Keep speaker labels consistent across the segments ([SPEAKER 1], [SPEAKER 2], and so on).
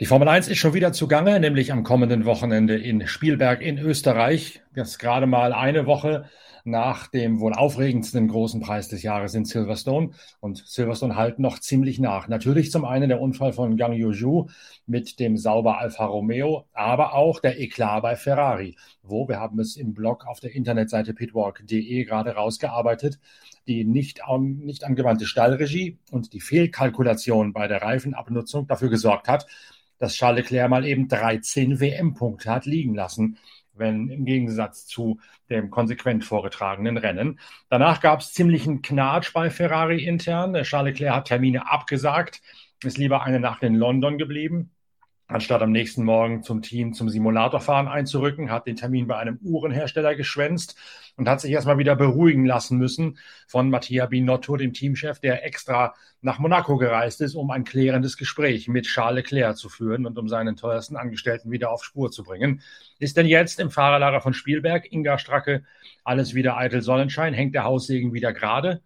[SPEAKER 1] Die Formel 1 ist schon wieder zugange, nämlich am kommenden Wochenende in Spielberg in Österreich. Ist gerade mal eine Woche nach dem wohl aufregendsten großen Preis des Jahres in Silverstone. Und Silverstone halt noch ziemlich nach. Natürlich zum einen der Unfall von Gang Yuzhu mit dem Sauber Alfa Romeo, aber auch der Eklat bei Ferrari, wo wir haben es im Blog auf der Internetseite pitwalk.de gerade rausgearbeitet, die nicht, nicht angewandte Stallregie und die Fehlkalkulation bei der Reifenabnutzung dafür gesorgt hat, dass Charles Leclerc mal eben 13 WM-Punkte hat liegen lassen wenn im Gegensatz zu dem konsequent vorgetragenen Rennen. Danach gab es ziemlichen Knatsch bei Ferrari intern. Charles Leclerc hat Termine abgesagt, ist lieber eine Nacht in London geblieben anstatt am nächsten Morgen zum Team zum Simulatorfahren einzurücken, hat den Termin bei einem Uhrenhersteller geschwänzt und hat sich erstmal wieder beruhigen lassen müssen von Mattia Binotto, dem Teamchef, der extra nach Monaco gereist ist, um ein klärendes Gespräch mit Charles Leclerc zu führen und um seinen teuersten Angestellten wieder auf Spur zu bringen. Ist denn jetzt im Fahrerlager von Spielberg, Inga Stracke, alles wieder eitel Sonnenschein? Hängt der Haussegen wieder gerade?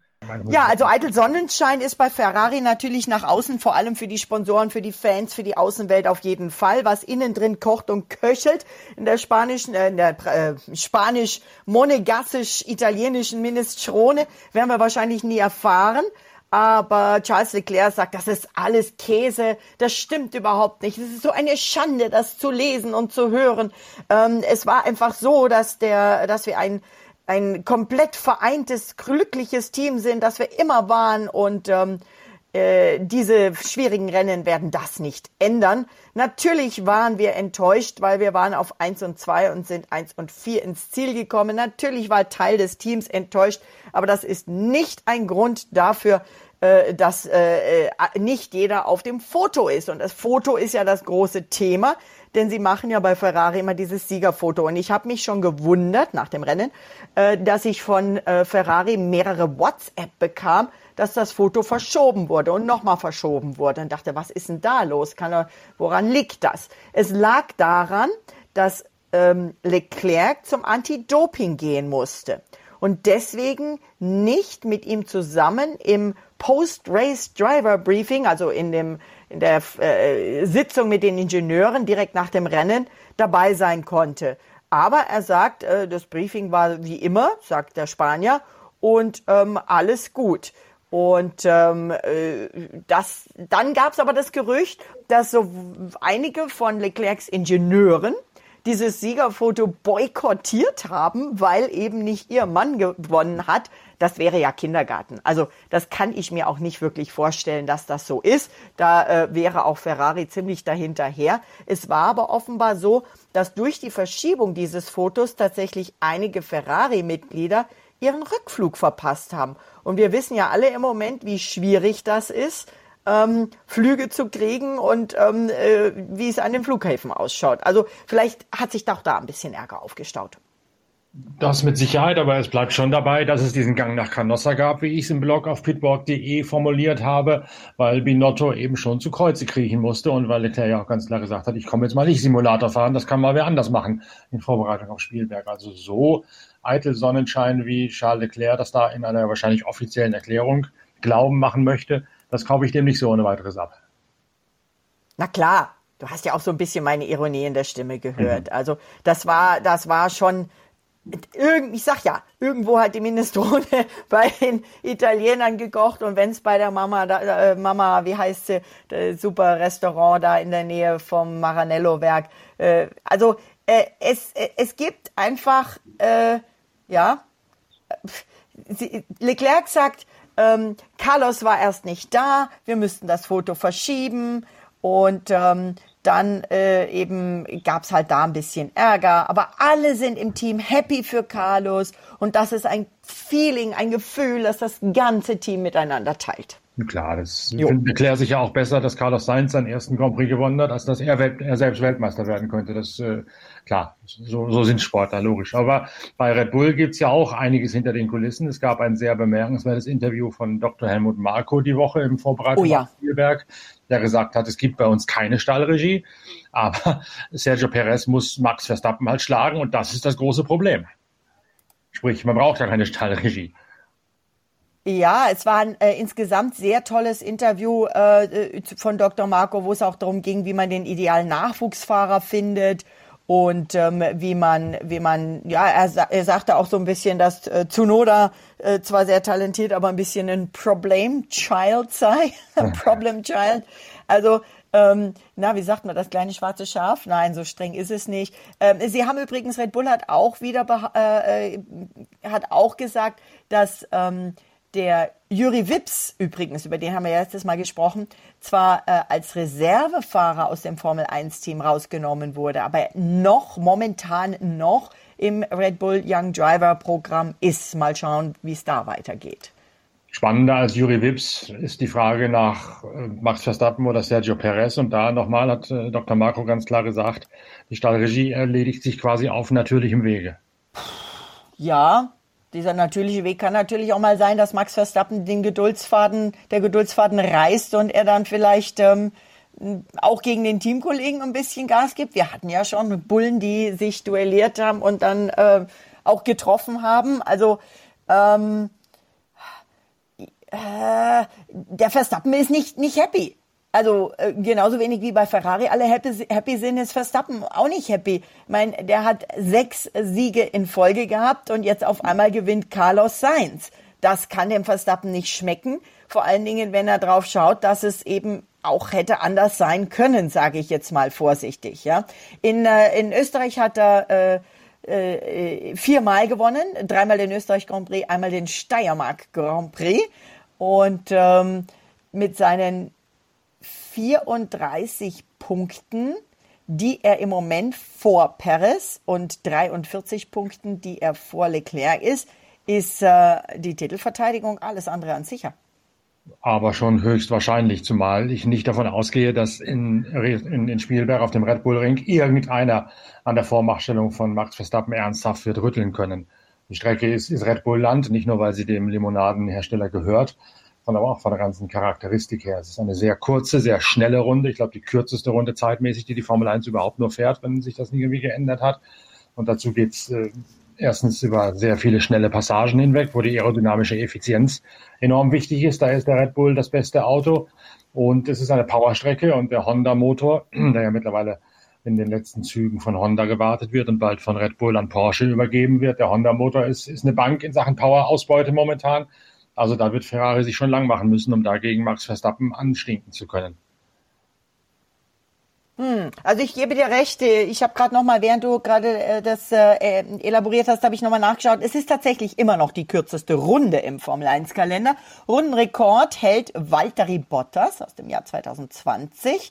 [SPEAKER 2] Ja, also eitel Sonnenschein ist bei Ferrari natürlich nach außen, vor allem für die Sponsoren, für die Fans, für die Außenwelt auf jeden Fall. Was innen drin kocht und köchelt in der spanischen, äh, in der äh, spanisch-monegassisch-italienischen Minestrone, werden wir wahrscheinlich nie erfahren. Aber Charles Leclerc sagt, das ist alles Käse, das stimmt überhaupt nicht. Es ist so eine Schande, das zu lesen und zu hören. Ähm, es war einfach so, dass der, dass wir ein ein komplett vereintes, glückliches Team sind, das wir immer waren und ähm, äh, diese schwierigen Rennen werden das nicht ändern. Natürlich waren wir enttäuscht, weil wir waren auf eins und zwei und sind eins und vier ins Ziel gekommen. Natürlich war Teil des Teams enttäuscht, aber das ist nicht ein Grund dafür, äh, dass äh, äh, nicht jeder auf dem Foto ist. Und das Foto ist ja das große Thema denn sie machen ja bei Ferrari immer dieses Siegerfoto. Und ich habe mich schon gewundert nach dem Rennen, äh, dass ich von äh, Ferrari mehrere WhatsApp bekam, dass das Foto verschoben wurde und nochmal verschoben wurde. Und dachte, was ist denn da los? Kann er, woran liegt das? Es lag daran, dass ähm, Leclerc zum Anti-Doping gehen musste und deswegen nicht mit ihm zusammen im Post-Race Driver Briefing, also in dem in der äh, Sitzung mit den Ingenieuren direkt nach dem Rennen dabei sein konnte. Aber er sagt, äh, das Briefing war wie immer, sagt der Spanier, und ähm, alles gut. Und ähm, äh, das, dann gab es aber das Gerücht, dass so einige von Leclercs Ingenieuren dieses Siegerfoto boykottiert haben, weil eben nicht ihr Mann gewonnen hat. Das wäre ja Kindergarten. Also das kann ich mir auch nicht wirklich vorstellen, dass das so ist. Da äh, wäre auch Ferrari ziemlich dahinterher. Es war aber offenbar so, dass durch die Verschiebung dieses Fotos tatsächlich einige Ferrari-Mitglieder ihren Rückflug verpasst haben. Und wir wissen ja alle im Moment, wie schwierig das ist, ähm, Flüge zu kriegen und ähm, äh, wie es an den Flughäfen ausschaut. Also vielleicht hat sich doch da ein bisschen Ärger aufgestaut.
[SPEAKER 1] Das mit Sicherheit, aber es bleibt schon dabei, dass es diesen Gang nach Canossa gab, wie ich es im Blog auf pitwalk.de formuliert habe, weil Binotto eben schon zu Kreuze kriechen musste und weil Leclerc ja auch ganz klar gesagt hat, ich komme jetzt mal nicht Simulator fahren, das kann mal wer anders machen in Vorbereitung auf Spielberg. Also so eitel Sonnenschein wie Charles Leclerc das da in einer wahrscheinlich offiziellen Erklärung glauben machen möchte, das kaufe ich dem nicht so ohne weiteres ab.
[SPEAKER 2] Na klar, du hast ja auch so ein bisschen meine Ironie in der Stimme gehört. Mhm. Also das war, das war schon, ich sag ja, irgendwo hat die Minestrone bei den Italienern gekocht und wenn es bei der Mama, da, äh, Mama, wie heißt sie, super Restaurant da in der Nähe vom Maranello-Werk. Äh, also äh, es, äh, es gibt einfach, äh, ja, Leclerc sagt, ähm, Carlos war erst nicht da, wir müssten das Foto verschieben und ähm, dann äh, eben gab's halt da ein bisschen Ärger. Aber alle sind im Team happy für Carlos und das ist ein Feeling, ein Gefühl, das das ganze Team miteinander teilt.
[SPEAKER 1] Klar, das erklärt sich ja auch besser, dass Carlos Sainz seinen ersten Grand Prix gewonnen hat, als dass er, Welt, er selbst Weltmeister werden könnte. Das äh, klar, so, so sind Sportler, logisch. Aber bei Red Bull gibt's ja auch einiges hinter den Kulissen. Es gab ein sehr bemerkenswertes Interview von Dr. Helmut Marko die Woche im Vorbereitung oh, ja. der gesagt hat, es gibt bei uns keine Stallregie, aber Sergio Perez muss Max Verstappen halt schlagen und das ist das große Problem. Sprich, man braucht ja keine Stallregie.
[SPEAKER 2] Ja, es war ein äh, insgesamt sehr tolles Interview äh, von Dr. Marco, wo es auch darum ging, wie man den idealen Nachwuchsfahrer findet und ähm, wie man, wie man, ja, er, er sagte auch so ein bisschen, dass äh, Tsunoda äh, zwar sehr talentiert, aber ein bisschen ein Problem Child sei, Problem Child. Also ähm, na, wie sagt man das kleine schwarze Schaf? Nein, so streng ist es nicht. Ähm, Sie haben übrigens, Red Bull hat auch wieder äh, äh, hat auch gesagt, dass ähm, der Juri Wips übrigens, über den haben wir ja letztes Mal gesprochen, zwar äh, als Reservefahrer aus dem Formel 1 Team rausgenommen wurde, aber noch momentan noch im Red Bull Young Driver Programm ist. Mal schauen, wie es da weitergeht.
[SPEAKER 1] Spannender als Juri Wips ist die Frage nach äh, Max Verstappen oder Sergio Perez. Und da nochmal hat äh, Dr. Marco ganz klar gesagt, die Stallregie erledigt sich quasi auf natürlichem Wege.
[SPEAKER 2] Ja, dieser natürliche Weg kann natürlich auch mal sein, dass Max Verstappen den Geduldsfaden, der Geduldsfaden reißt und er dann vielleicht ähm, auch gegen den Teamkollegen ein bisschen Gas gibt. Wir hatten ja schon Bullen, die sich duelliert haben und dann äh, auch getroffen haben. Also ähm, äh, der Verstappen ist nicht, nicht happy. Also äh, genauso wenig wie bei Ferrari alle happy, happy sind, ist Verstappen auch nicht happy. Ich meine, der hat sechs Siege in Folge gehabt und jetzt auf einmal gewinnt Carlos Sainz. Das kann dem Verstappen nicht schmecken. Vor allen Dingen, wenn er drauf schaut, dass es eben auch hätte anders sein können, sage ich jetzt mal vorsichtig. Ja, in äh, in Österreich hat er äh, äh, viermal gewonnen, dreimal den Österreich Grand Prix, einmal den Steiermark Grand Prix und ähm, mit seinen 34 Punkten, die er im Moment vor Perez und 43 Punkten, die er vor Leclerc ist, ist äh, die Titelverteidigung alles andere an sicher.
[SPEAKER 1] Aber schon höchstwahrscheinlich, zumal ich nicht davon ausgehe, dass in, in, in Spielberg auf dem Red Bull Ring irgendeiner an der Vormachtstellung von Max Verstappen ernsthaft wird rütteln können. Die Strecke ist, ist Red Bull Land, nicht nur weil sie dem Limonadenhersteller gehört, sondern auch von der ganzen Charakteristik her. Es ist eine sehr kurze, sehr schnelle Runde. Ich glaube, die kürzeste Runde zeitmäßig, die die Formel 1 überhaupt nur fährt, wenn sich das nie irgendwie geändert hat. Und dazu geht's äh, erstens über sehr viele schnelle Passagen hinweg, wo die aerodynamische Effizienz enorm wichtig ist. Da ist der Red Bull das beste Auto. Und es ist eine Powerstrecke und der Honda-Motor, der ja mittlerweile in den letzten Zügen von Honda gewartet wird und bald von Red Bull an Porsche übergeben wird. Der Honda-Motor ist, ist eine Bank in Sachen Power-Ausbeute momentan. Also da wird Ferrari sich schon lang machen müssen, um dagegen Max Verstappen anstinken zu können.
[SPEAKER 2] Hm, also ich gebe dir recht. Ich habe gerade noch mal, während du gerade äh, das äh, elaboriert hast, habe ich noch mal nachgeschaut. Es ist tatsächlich immer noch die kürzeste Runde im Formel 1 Kalender. Rundenrekord hält Valtteri Bottas aus dem Jahr 2020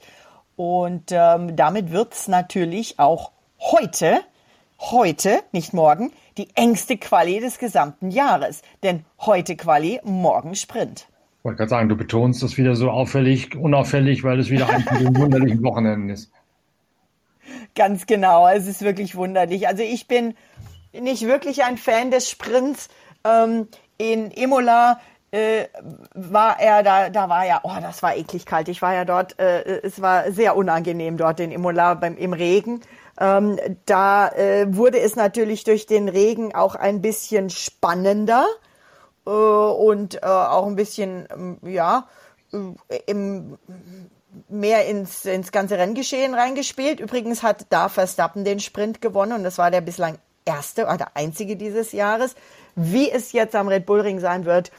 [SPEAKER 2] und ähm, damit wird's natürlich auch heute, heute, nicht morgen, die engste Quali des gesamten Jahres. Denn heute Quali, morgen Sprint.
[SPEAKER 1] Ich wollte gerade sagen, du betonst das wieder so auffällig, unauffällig, weil es wieder ein wunderlichen Wochenenden ist.
[SPEAKER 2] Ganz genau, es ist wirklich wunderlich. Also ich bin nicht wirklich ein Fan des Sprints. Ähm, in Imola äh, war er da, da war ja, oh, das war eklig kalt. Ich war ja dort, äh, es war sehr unangenehm dort in Imola beim, im Regen. Ähm, da äh, wurde es natürlich durch den Regen auch ein bisschen spannender äh, und äh, auch ein bisschen, ähm, ja, äh, im, mehr ins, ins ganze Renngeschehen reingespielt. Übrigens hat da Verstappen den Sprint gewonnen und das war der bislang erste oder der einzige dieses Jahres. Wie es jetzt am Red Bull Ring sein wird,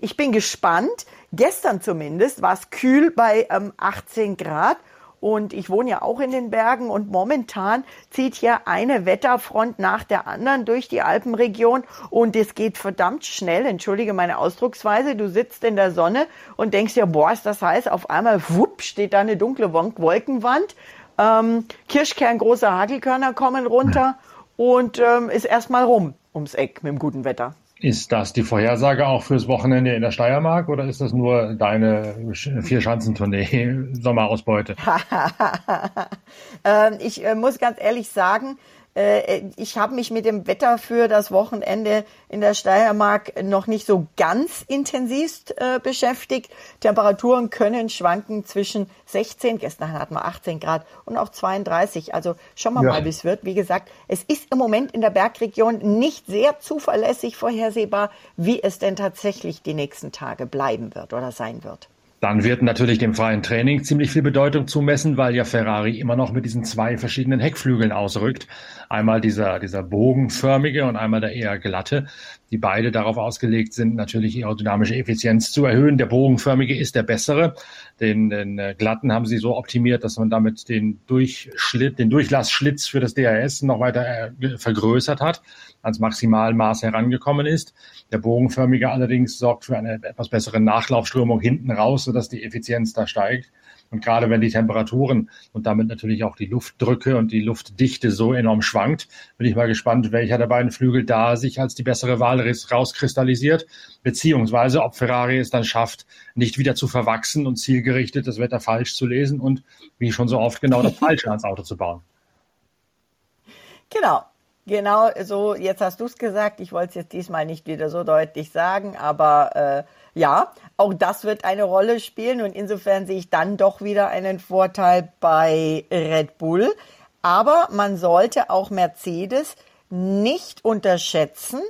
[SPEAKER 2] ich bin gespannt. Gestern zumindest war es kühl bei ähm, 18 Grad und ich wohne ja auch in den Bergen und momentan zieht hier eine Wetterfront nach der anderen durch die Alpenregion und es geht verdammt schnell. Entschuldige meine Ausdrucksweise. Du sitzt in der Sonne und denkst dir, boah, ist das heiß. Auf einmal, wupp, steht da eine dunkle Wolkenwand. Ähm, Kirschkern, große Hagelkörner kommen runter und ähm, ist erstmal rum ums Eck mit dem guten Wetter.
[SPEAKER 1] Ist das die Vorhersage auch fürs Wochenende in der Steiermark oder ist das nur deine Vier-Schanzentournee Sommerausbeute?
[SPEAKER 2] ähm, ich äh, muss ganz ehrlich sagen, ich habe mich mit dem Wetter für das Wochenende in der Steiermark noch nicht so ganz intensiv äh, beschäftigt. Temperaturen können schwanken zwischen 16, gestern hatten wir 18 Grad und auch 32. Also schauen wir ja. mal, wie es wird. Wie gesagt, es ist im Moment in der Bergregion nicht sehr zuverlässig vorhersehbar, wie es denn tatsächlich die nächsten Tage bleiben wird oder sein wird.
[SPEAKER 1] Dann wird natürlich dem freien Training ziemlich viel Bedeutung zumessen, weil ja Ferrari immer noch mit diesen zwei verschiedenen Heckflügeln ausrückt. Einmal dieser, dieser bogenförmige und einmal der eher glatte, die beide darauf ausgelegt sind, natürlich aerodynamische Effizienz zu erhöhen. Der bogenförmige ist der bessere. Den, den äh, glatten haben sie so optimiert, dass man damit den Durchschlitt, den Durchlassschlitz für das DRS noch weiter äh, vergrößert hat ans Maximalmaß herangekommen ist. Der bogenförmige allerdings sorgt für eine etwas bessere Nachlaufströmung hinten raus, sodass die Effizienz da steigt. Und gerade wenn die Temperaturen und damit natürlich auch die Luftdrücke und die Luftdichte so enorm schwankt, bin ich mal gespannt, welcher der beiden Flügel da sich als die bessere Wahl rauskristallisiert, beziehungsweise ob Ferrari es dann schafft, nicht wieder zu verwachsen und zielgerichtet das Wetter falsch zu lesen und wie schon so oft genau das Falsche ans Auto zu bauen.
[SPEAKER 2] Genau. Genau, so, jetzt hast du es gesagt. Ich wollte es jetzt diesmal nicht wieder so deutlich sagen, aber äh, ja, auch das wird eine Rolle spielen und insofern sehe ich dann doch wieder einen Vorteil bei Red Bull. Aber man sollte auch Mercedes nicht unterschätzen,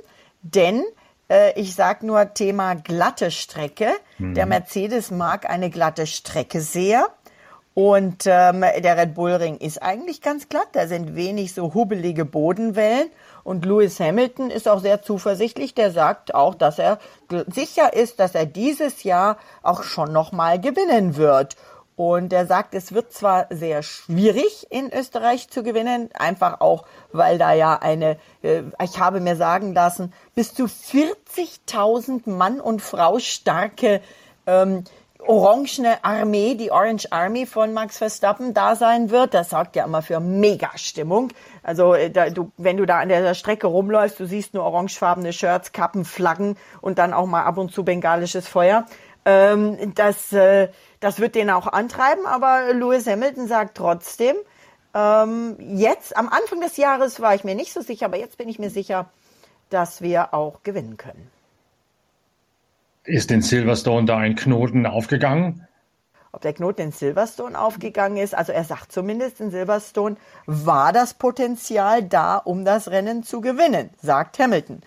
[SPEAKER 2] denn äh, ich sage nur Thema glatte Strecke. Mhm. Der Mercedes mag eine glatte Strecke sehr. Und ähm, der Red Bull Ring ist eigentlich ganz glatt. Da sind wenig so hubbelige Bodenwellen. Und Lewis Hamilton ist auch sehr zuversichtlich. Der sagt auch, dass er sicher ist, dass er dieses Jahr auch schon nochmal gewinnen wird. Und er sagt, es wird zwar sehr schwierig in Österreich zu gewinnen, einfach auch, weil da ja eine, äh, ich habe mir sagen lassen, bis zu 40.000 Mann und Frau starke ähm, orangene Armee, die Orange Army von Max Verstappen da sein wird. Das sorgt ja immer für Mega-Stimmung. Also äh, da, du, wenn du da an der Strecke rumläufst, du siehst nur orangefarbene Shirts, Kappen, Flaggen und dann auch mal ab und zu bengalisches Feuer. Ähm, das, äh, das wird den auch antreiben, aber Lewis Hamilton sagt trotzdem, ähm, jetzt am Anfang des Jahres war ich mir nicht so sicher, aber jetzt bin ich mir sicher, dass wir auch gewinnen können.
[SPEAKER 1] Ist in Silverstone da ein Knoten aufgegangen?
[SPEAKER 2] Ob der Knoten in Silverstone aufgegangen ist, also er sagt zumindest in Silverstone, war das Potenzial da, um das Rennen zu gewinnen, sagt Hamilton.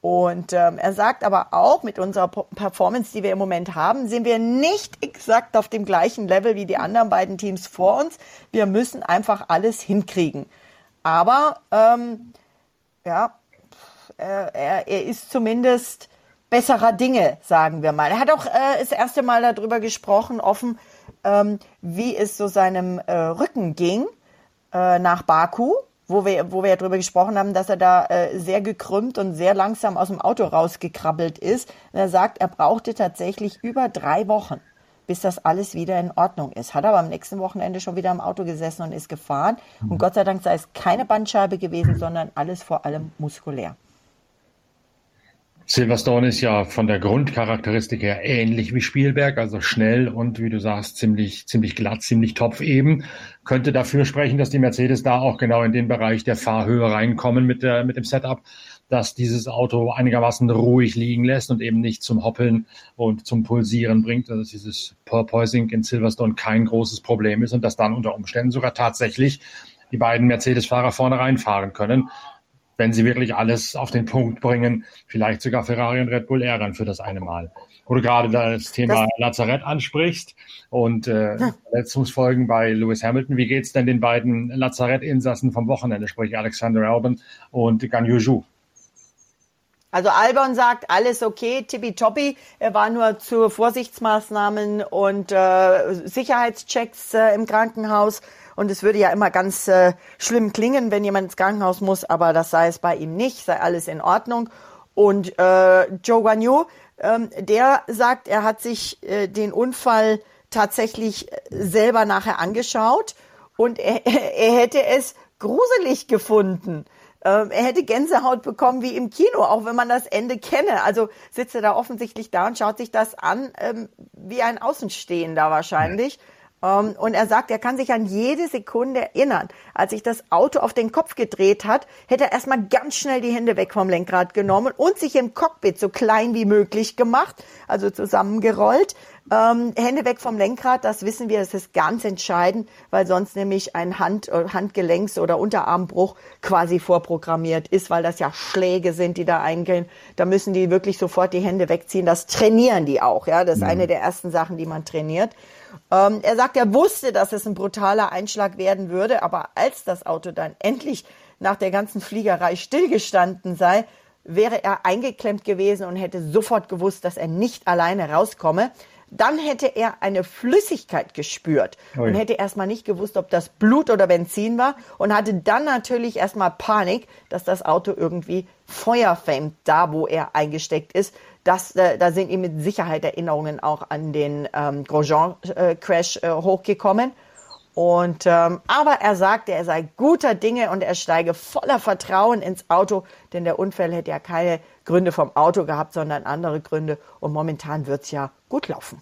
[SPEAKER 2] Und ähm, er sagt aber auch, mit unserer Performance, die wir im Moment haben, sind wir nicht exakt auf dem gleichen Level wie die anderen beiden Teams vor uns. Wir müssen einfach alles hinkriegen. Aber ähm, ja, er, er, er ist zumindest besserer Dinge, sagen wir mal. Er hat auch äh, das erste Mal darüber gesprochen, offen, ähm, wie es so seinem äh, Rücken ging äh, nach Baku, wo wir, wo wir ja darüber gesprochen haben, dass er da äh, sehr gekrümmt und sehr langsam aus dem Auto rausgekrabbelt ist. Und er sagt, er brauchte tatsächlich über drei Wochen, bis das alles wieder in Ordnung ist. Hat aber am nächsten Wochenende schon wieder im Auto gesessen und ist gefahren. Und mhm. Gott sei Dank sei es keine Bandscheibe gewesen, sondern alles vor allem muskulär.
[SPEAKER 1] Silverstone ist ja von der Grundcharakteristik her ähnlich wie Spielberg, also schnell und wie du sagst, ziemlich, ziemlich glatt, ziemlich topf eben. Könnte dafür sprechen, dass die Mercedes da auch genau in den Bereich der Fahrhöhe reinkommen mit, der, mit dem Setup, dass dieses Auto einigermaßen ruhig liegen lässt und eben nicht zum Hoppeln und zum Pulsieren bringt, also dass dieses Porpoising in Silverstone kein großes Problem ist und dass dann unter Umständen sogar tatsächlich die beiden Mercedes-Fahrer vorne reinfahren können wenn sie wirklich alles auf den Punkt bringen, vielleicht sogar Ferrari und Red Bull ärgern für das eine Mal. Wo du gerade das Thema das Lazarett ansprichst und äh, ja. Verletzungsfolgen bei Lewis Hamilton. Wie geht's denn den beiden Lazarett-Insassen vom Wochenende, sprich Alexander Albon und Gan Yuzhu?
[SPEAKER 2] Also Albon sagt, alles okay, tippitoppi. Er war nur zu Vorsichtsmaßnahmen und äh, Sicherheitschecks äh, im Krankenhaus und es würde ja immer ganz äh, schlimm klingen, wenn jemand ins Krankenhaus muss, aber das sei es bei ihm nicht, sei alles in Ordnung. Und äh, Joe Guanyu, ähm, der sagt, er hat sich äh, den Unfall tatsächlich selber nachher angeschaut und er, er hätte es gruselig gefunden. Ähm, er hätte Gänsehaut bekommen wie im Kino, auch wenn man das Ende kenne. Also sitzt er da offensichtlich da und schaut sich das an, ähm, wie ein Außenstehender wahrscheinlich. Ja. Um, ähm, und er sagt, er kann sich an jede Sekunde erinnern. Als sich das Auto auf den Kopf gedreht hat, hätte er erstmal ganz schnell die Hände weg vom Lenkrad genommen und sich im Cockpit so klein wie möglich gemacht, also zusammengerollt. Ähm, Hände weg vom Lenkrad, das wissen wir, das ist ganz entscheidend, weil sonst nämlich ein Hand, äh, Handgelenks- oder Unterarmbruch quasi vorprogrammiert ist, weil das ja Schläge sind, die da eingehen. Da müssen die wirklich sofort die Hände wegziehen. Das trainieren die auch, ja. Das ist mhm. eine der ersten Sachen, die man trainiert. Ähm, er sagt, er wusste, dass es ein brutaler Einschlag werden würde, aber als das Auto dann endlich nach der ganzen Fliegerei stillgestanden sei, wäre er eingeklemmt gewesen und hätte sofort gewusst, dass er nicht alleine rauskomme dann hätte er eine Flüssigkeit gespürt Ui. und hätte erstmal nicht gewusst, ob das Blut oder Benzin war und hatte dann natürlich erstmal Panik, dass das Auto irgendwie Feuer fängt, da wo er eingesteckt ist. Das, äh, da sind ihm mit Sicherheit Erinnerungen auch an den ähm, Grosjean-Crash äh, hochgekommen. Und ähm, aber er sagte, er sei guter Dinge und er steige voller Vertrauen ins Auto, denn der Unfall hätte ja keine Gründe vom Auto gehabt, sondern andere Gründe. Und momentan wird's ja gut laufen.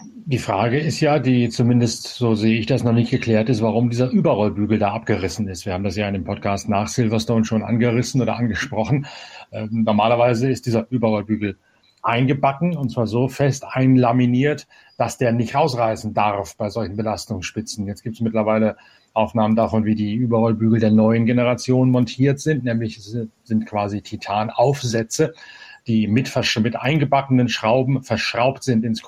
[SPEAKER 1] Die Frage ist ja, die zumindest so sehe ich das noch nicht geklärt ist, warum dieser Überrollbügel da abgerissen ist. Wir haben das ja in dem Podcast nach Silverstone schon angerissen oder angesprochen. Ähm, normalerweise ist dieser Überrollbügel eingebacken und zwar so fest einlaminiert, dass der nicht rausreißen darf bei solchen Belastungsspitzen. Jetzt gibt es mittlerweile Aufnahmen davon, wie die Überrollbügel der neuen Generation montiert sind, nämlich sind quasi Titanaufsätze, die mit, mit eingebackenen Schrauben verschraubt sind ins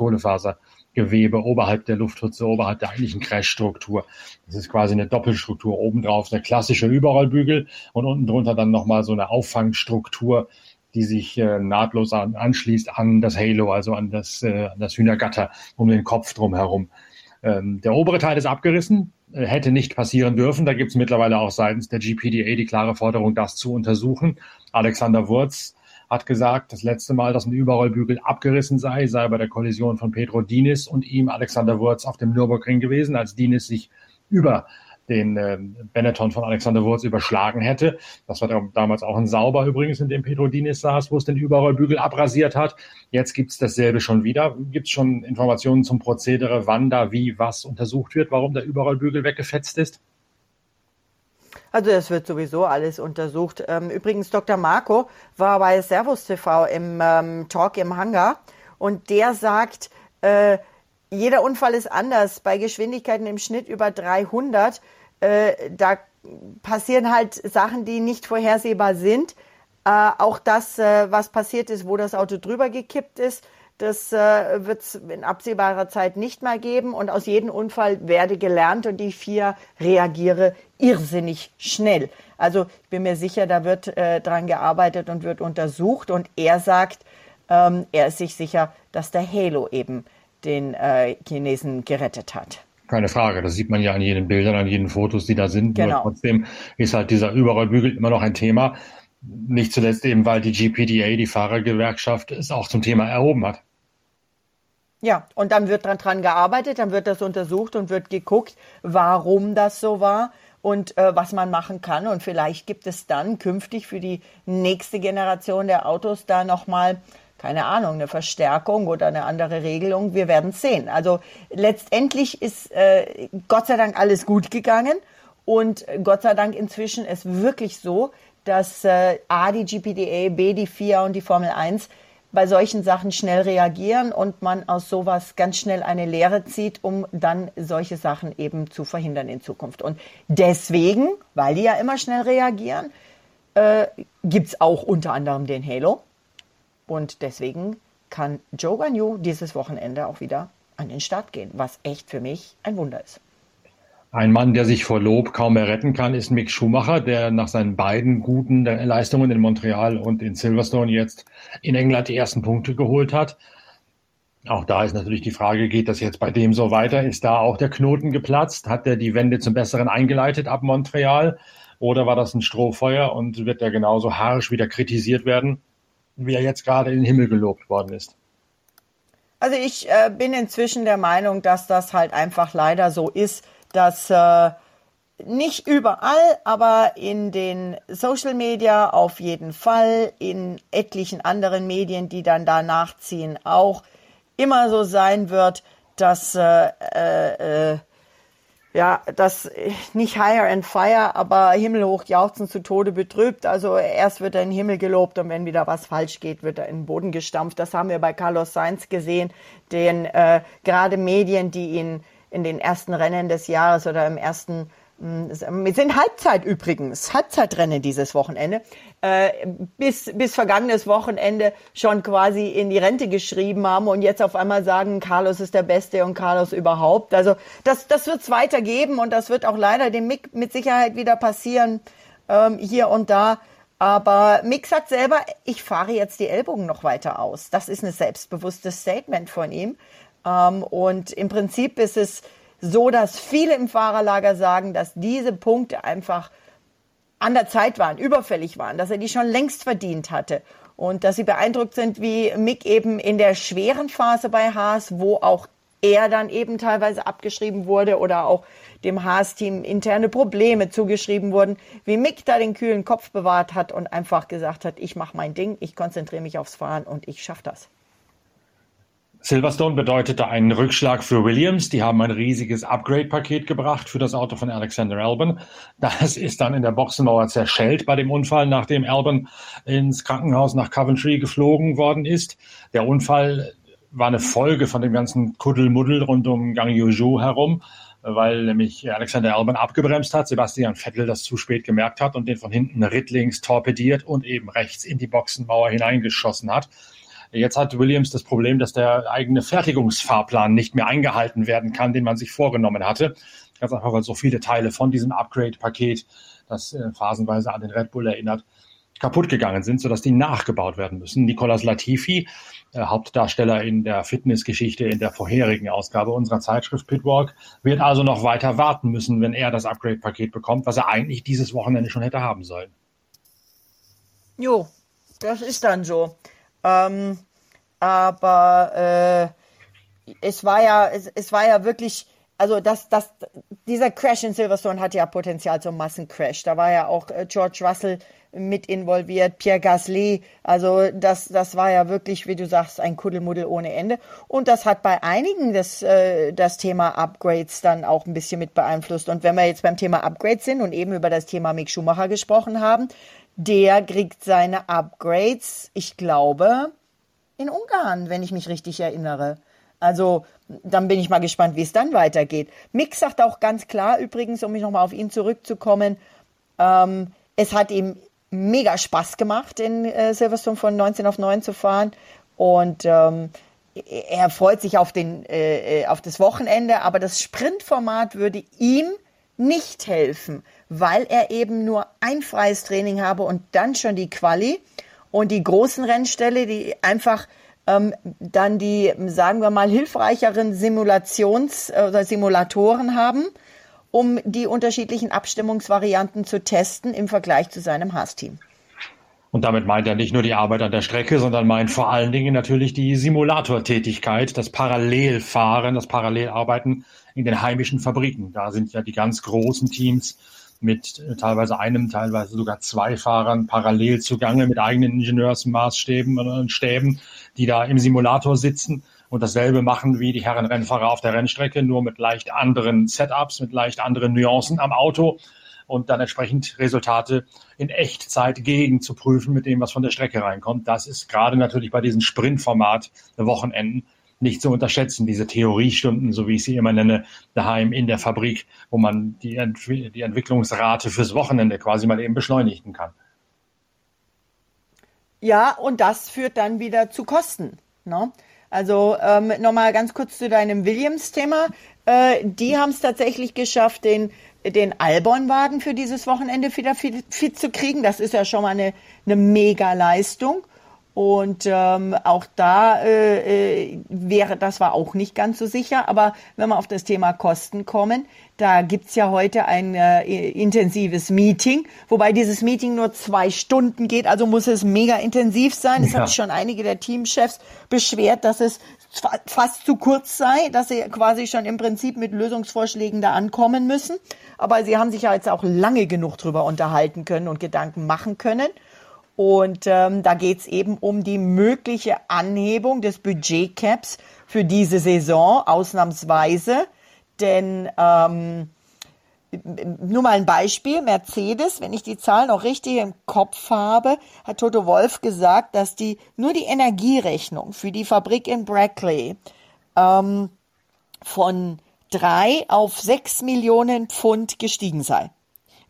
[SPEAKER 1] Kohlefasergewebe oberhalb der Lufthütze, oberhalb der eigentlichen Crashstruktur. Das ist quasi eine Doppelstruktur. Obendrauf eine klassische Überrollbügel und unten drunter dann nochmal so eine Auffangstruktur, die sich äh, nahtlos an, anschließt an das Halo, also an das, äh, an das Hühnergatter um den Kopf drumherum. Ähm, der obere Teil ist abgerissen, äh, hätte nicht passieren dürfen. Da gibt es mittlerweile auch seitens der GPDA die klare Forderung, das zu untersuchen. Alexander Wurz hat gesagt, das letzte Mal, dass ein Überrollbügel abgerissen sei, sei bei der Kollision von Pedro Dinis und ihm Alexander Wurz auf dem Nürburgring gewesen, als Dinis sich über den äh, Benetton von Alexander Wurz überschlagen hätte. Das war damals auch ein Sauber übrigens, in dem Pedro Diniz saß, wo es den Überrollbügel abrasiert hat. Jetzt gibt es dasselbe schon wieder. Gibt es schon Informationen zum Prozedere, wann da wie was untersucht wird, warum der Überrollbügel weggefetzt ist?
[SPEAKER 2] Also das wird sowieso alles untersucht. Ähm, übrigens, Dr. Marco war bei Servus TV im ähm, Talk im Hangar und der sagt, äh, jeder Unfall ist anders. Bei Geschwindigkeiten im Schnitt über 300 äh, da passieren halt Sachen, die nicht vorhersehbar sind. Äh, auch das, äh, was passiert ist, wo das Auto drüber gekippt ist, das äh, wird es in absehbarer Zeit nicht mehr geben. Und aus jedem Unfall werde gelernt und die vier reagiere irrsinnig schnell. Also ich bin mir sicher, da wird äh, dran gearbeitet und wird untersucht. Und er sagt, ähm, er ist sich sicher, dass der Halo eben den äh, Chinesen gerettet hat.
[SPEAKER 1] Keine Frage, das sieht man ja an jeden Bildern, an jeden Fotos, die da sind. Genau. Nur trotzdem ist halt dieser Überrollbügel immer noch ein Thema. Nicht zuletzt eben, weil die GPDA, die Fahrergewerkschaft, es auch zum Thema erhoben hat.
[SPEAKER 2] Ja, und dann wird dran, dran gearbeitet, dann wird das untersucht und wird geguckt, warum das so war und äh, was man machen kann. Und vielleicht gibt es dann künftig für die nächste Generation der Autos da nochmal keine Ahnung, eine Verstärkung oder eine andere Regelung. Wir werden sehen. Also letztendlich ist äh, Gott sei Dank alles gut gegangen und Gott sei Dank inzwischen ist wirklich so, dass äh, A, die GPDA, B, die FIA und die Formel 1 bei solchen Sachen schnell reagieren und man aus sowas ganz schnell eine Lehre zieht, um dann solche Sachen eben zu verhindern in Zukunft. Und deswegen, weil die ja immer schnell reagieren, äh, gibt auch unter anderem den Halo. Und deswegen kann Joe Ganyu dieses Wochenende auch wieder an den Start gehen, was echt für mich ein Wunder ist.
[SPEAKER 1] Ein Mann, der sich vor Lob kaum mehr retten kann, ist Mick Schumacher, der nach seinen beiden guten Leistungen in Montreal und in Silverstone jetzt in England die ersten Punkte geholt hat. Auch da ist natürlich die Frage, geht das jetzt bei dem so weiter? Ist da auch der Knoten geplatzt? Hat er die Wende zum Besseren eingeleitet ab Montreal? Oder war das ein Strohfeuer und wird er genauso harsch wieder kritisiert werden? wie er jetzt gerade in den Himmel gelobt worden ist.
[SPEAKER 2] Also ich äh, bin inzwischen der Meinung, dass das halt einfach leider so ist, dass äh, nicht überall, aber in den Social Media auf jeden Fall, in etlichen anderen Medien, die dann da nachziehen, auch immer so sein wird, dass äh, äh, ja, das nicht higher and fire, aber himmelhoch jauchzen zu Tode betrübt. Also erst wird er in den Himmel gelobt und wenn wieder was falsch geht, wird er in den Boden gestampft. Das haben wir bei Carlos Sainz gesehen, den äh, gerade Medien, die ihn in den ersten Rennen des Jahres oder im ersten wir sind Halbzeit übrigens, Halbzeitrennen dieses Wochenende. Äh, bis, bis vergangenes Wochenende schon quasi in die Rente geschrieben haben und jetzt auf einmal sagen, Carlos ist der Beste und Carlos überhaupt. Also das, das wird es weitergeben und das wird auch leider dem Mick mit Sicherheit wieder passieren, ähm, hier und da. Aber Mick sagt selber, ich fahre jetzt die Ellbogen noch weiter aus. Das ist ein selbstbewusstes Statement von ihm. Ähm, und im Prinzip ist es so, dass viele im Fahrerlager sagen, dass diese Punkte einfach an der Zeit waren, überfällig waren, dass er die schon längst verdient hatte und dass sie beeindruckt sind, wie Mick eben in der schweren Phase bei Haas, wo auch er dann eben teilweise abgeschrieben wurde oder auch dem Haas-Team interne Probleme zugeschrieben wurden, wie Mick da den kühlen Kopf bewahrt hat und einfach gesagt hat, ich mache mein Ding, ich konzentriere mich aufs Fahren und ich schaffe das.
[SPEAKER 1] Silverstone bedeutete einen Rückschlag für Williams. Die haben ein riesiges Upgrade-Paket gebracht für das Auto von Alexander Albon. Das ist dann in der Boxenmauer zerschellt bei dem Unfall, nachdem Albon ins Krankenhaus nach Coventry geflogen worden ist. Der Unfall war eine Folge von dem ganzen Kuddelmuddel rund um Gang Yuzhou herum, weil nämlich Alexander Albon abgebremst hat, Sebastian Vettel das zu spät gemerkt hat und den von hinten rittlings torpediert und eben rechts in die Boxenmauer hineingeschossen hat. Jetzt hat Williams das Problem, dass der eigene Fertigungsfahrplan nicht mehr eingehalten werden kann, den man sich vorgenommen hatte. Ganz einfach, weil so viele Teile von diesem Upgrade-Paket, das äh, phasenweise an den Red Bull erinnert, kaputt gegangen sind, sodass die nachgebaut werden müssen. Nicolas Latifi, äh, Hauptdarsteller in der Fitnessgeschichte in der vorherigen Ausgabe unserer Zeitschrift Pitwalk, wird also noch weiter warten müssen, wenn er das Upgrade-Paket bekommt, was er eigentlich dieses Wochenende schon hätte haben sollen.
[SPEAKER 2] Jo, das ist dann so. Ähm, aber äh, es war ja, es, es war ja wirklich, also das, das, dieser Crash in Silverstone hat ja Potenzial zum Massencrash. Da war ja auch äh, George Russell mit involviert, Pierre Gasly. Also das, das war ja wirklich, wie du sagst, ein Kuddelmuddel ohne Ende. Und das hat bei einigen das, äh, das Thema Upgrades dann auch ein bisschen mit beeinflusst. Und wenn wir jetzt beim Thema Upgrades sind und eben über das Thema Mick Schumacher gesprochen haben, der kriegt seine Upgrades, ich glaube, in Ungarn, wenn ich mich richtig erinnere. Also dann bin ich mal gespannt, wie es dann weitergeht. Mick sagt auch ganz klar, übrigens, um mich nochmal auf ihn zurückzukommen, ähm, es hat ihm mega Spaß gemacht, in äh, Silverstone von 19 auf 9 zu fahren. Und ähm, er freut sich auf, den, äh, äh, auf das Wochenende, aber das Sprintformat würde ihm nicht helfen, weil er eben nur ein freies Training habe und dann schon die Quali und die großen Rennställe, die einfach ähm, dann die, sagen wir mal, hilfreicheren Simulations- oder Simulatoren haben, um die unterschiedlichen Abstimmungsvarianten zu testen im Vergleich zu seinem Haas-Team.
[SPEAKER 1] Und damit meint er nicht nur die Arbeit an der Strecke, sondern meint vor allen Dingen natürlich die Simulatortätigkeit, das Parallelfahren, das Parallelarbeiten in den heimischen Fabriken. Da sind ja die ganz großen Teams mit teilweise einem, teilweise sogar zwei Fahrern parallel zugange mit eigenen Ingenieursmaßstäben und Stäben, die da im Simulator sitzen und dasselbe machen wie die Herren Rennfahrer auf der Rennstrecke, nur mit leicht anderen Setups, mit leicht anderen Nuancen am Auto und dann entsprechend Resultate in Echtzeit gegen zu prüfen mit dem, was von der Strecke reinkommt. Das ist gerade natürlich bei diesem Sprintformat Wochenenden nicht zu unterschätzen, diese Theoriestunden, so wie ich sie immer nenne, daheim in der Fabrik, wo man die, Ent die Entwicklungsrate fürs Wochenende quasi mal eben beschleunigen kann.
[SPEAKER 2] Ja, und das führt dann wieder zu Kosten. Ne? Also ähm, nochmal ganz kurz zu deinem Williams-Thema. Äh, die haben es tatsächlich geschafft, den, den Albon-Wagen für dieses Wochenende wieder fit, fit, zu kriegen. Das ist ja schon mal eine, eine Mega-Leistung. Und ähm, auch da äh, äh, wäre, das war auch nicht ganz so sicher. Aber wenn wir auf das Thema Kosten kommen, da gibt's ja heute ein äh, intensives Meeting, wobei dieses Meeting nur zwei Stunden geht, also muss es mega intensiv sein. Es ja. hat schon einige der Teamchefs beschwert, dass es fast zu kurz sei, dass sie quasi schon im Prinzip mit Lösungsvorschlägen da ankommen müssen. Aber sie haben sich ja jetzt auch lange genug drüber unterhalten können und Gedanken machen können. Und ähm, da geht's eben um die mögliche Anhebung des Budgetcaps für diese Saison, ausnahmsweise. Denn ähm, nur mal ein Beispiel, Mercedes, wenn ich die Zahlen auch richtig im Kopf habe, hat Toto Wolf gesagt, dass die nur die Energierechnung für die Fabrik in Brackley ähm, von drei auf sechs Millionen Pfund gestiegen sei.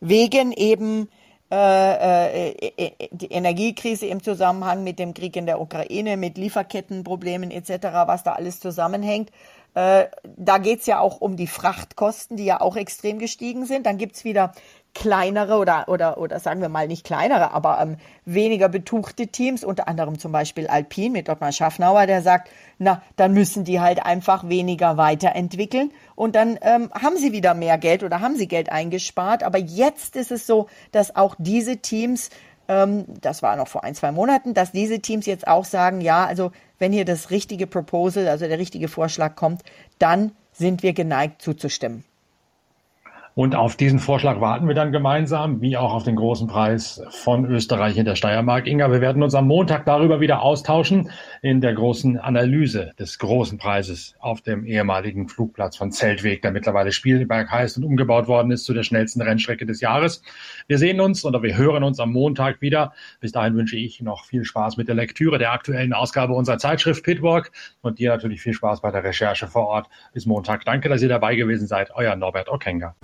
[SPEAKER 2] Wegen eben die Energiekrise im Zusammenhang mit dem Krieg in der Ukraine, mit Lieferkettenproblemen etc., was da alles zusammenhängt. Äh, da geht's ja auch um die Frachtkosten, die ja auch extrem gestiegen sind. Dann gibt's wieder kleinere oder, oder, oder sagen wir mal nicht kleinere, aber ähm, weniger betuchte Teams, unter anderem zum Beispiel Alpine mit Ottmar Schaffnauer, der sagt, na, dann müssen die halt einfach weniger weiterentwickeln und dann ähm, haben sie wieder mehr Geld oder haben sie Geld eingespart. Aber jetzt ist es so, dass auch diese Teams ähm, das war noch vor ein, zwei Monaten, dass diese Teams jetzt auch sagen, ja, also wenn hier das richtige Proposal, also der richtige Vorschlag kommt, dann sind wir geneigt zuzustimmen.
[SPEAKER 1] Und auf diesen Vorschlag warten wir dann gemeinsam, wie auch auf den großen Preis von Österreich in der Steiermark. Inga, wir werden uns am Montag darüber wieder austauschen in der großen Analyse des großen Preises auf dem ehemaligen Flugplatz von Zeltweg, der mittlerweile Spielberg heißt und umgebaut worden ist zu der schnellsten Rennstrecke des Jahres. Wir sehen uns oder wir hören uns am Montag wieder. Bis dahin wünsche ich noch viel Spaß mit der Lektüre der aktuellen Ausgabe unserer Zeitschrift Pitwalk und dir natürlich viel Spaß bei der Recherche vor Ort. Bis Montag. Danke, dass ihr dabei gewesen seid. Euer Norbert Okenga.